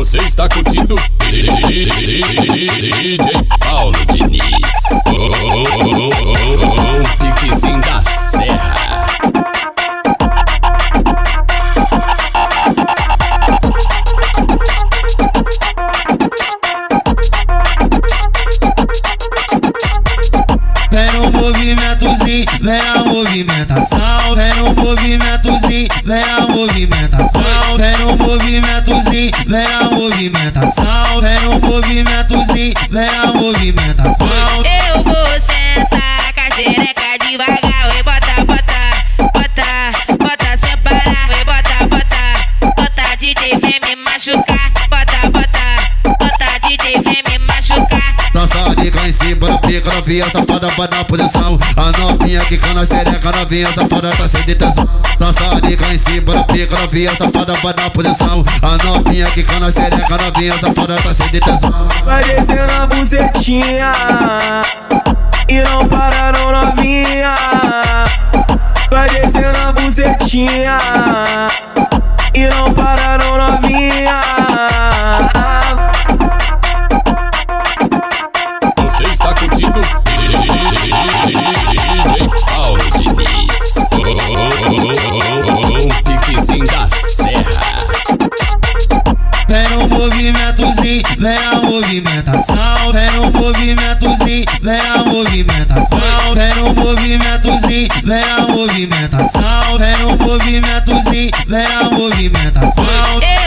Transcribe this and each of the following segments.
Você está curtindo DJ Paulo Diniz. Movimentozinho, vem a movimentação. Vem no movimentozinho, vem a movimentação. Vem no movimentozinho, vem a movimentação. Vem no movimentozinho, vem a movimentação. Eu vou sentar a xereca novinha safada vai na posição. A novinha que cana xereca, novinha safada tá sem detenção. De cá em cima da pica, novinha safada vai na posição. A novinha que cana xereca, novinha safada tá sem detenção. Vai descendo a bucetinha E não para não novinha Vai descendo a bucetinha E não para não novinha vem a movimentação. Vem no movimentozinho, vem a movimentação. Vem no movimentozinho, vem a movimentação. Vem no movimentozinho, vem a movimentação.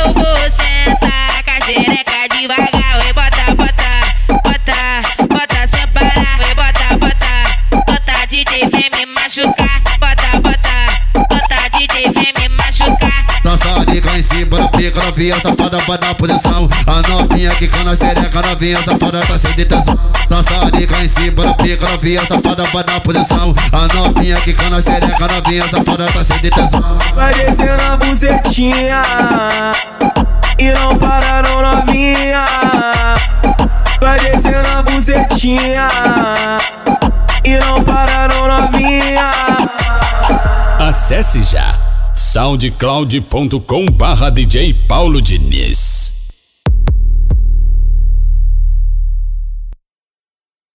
Novinha safada vai na posição. A novinha que cana xereca, novinha safada tá sem detenção. Dança de cá em cima da pica, novinha safada vai na posição. A novinha que cana xereca, novinha safada tá sem detenção. Vai descendo a bucetinha E não para não novinha Vai descendo a bucetinha E não para não novinha Acesse já soundcloud.com barra DJ Paulo Diniz.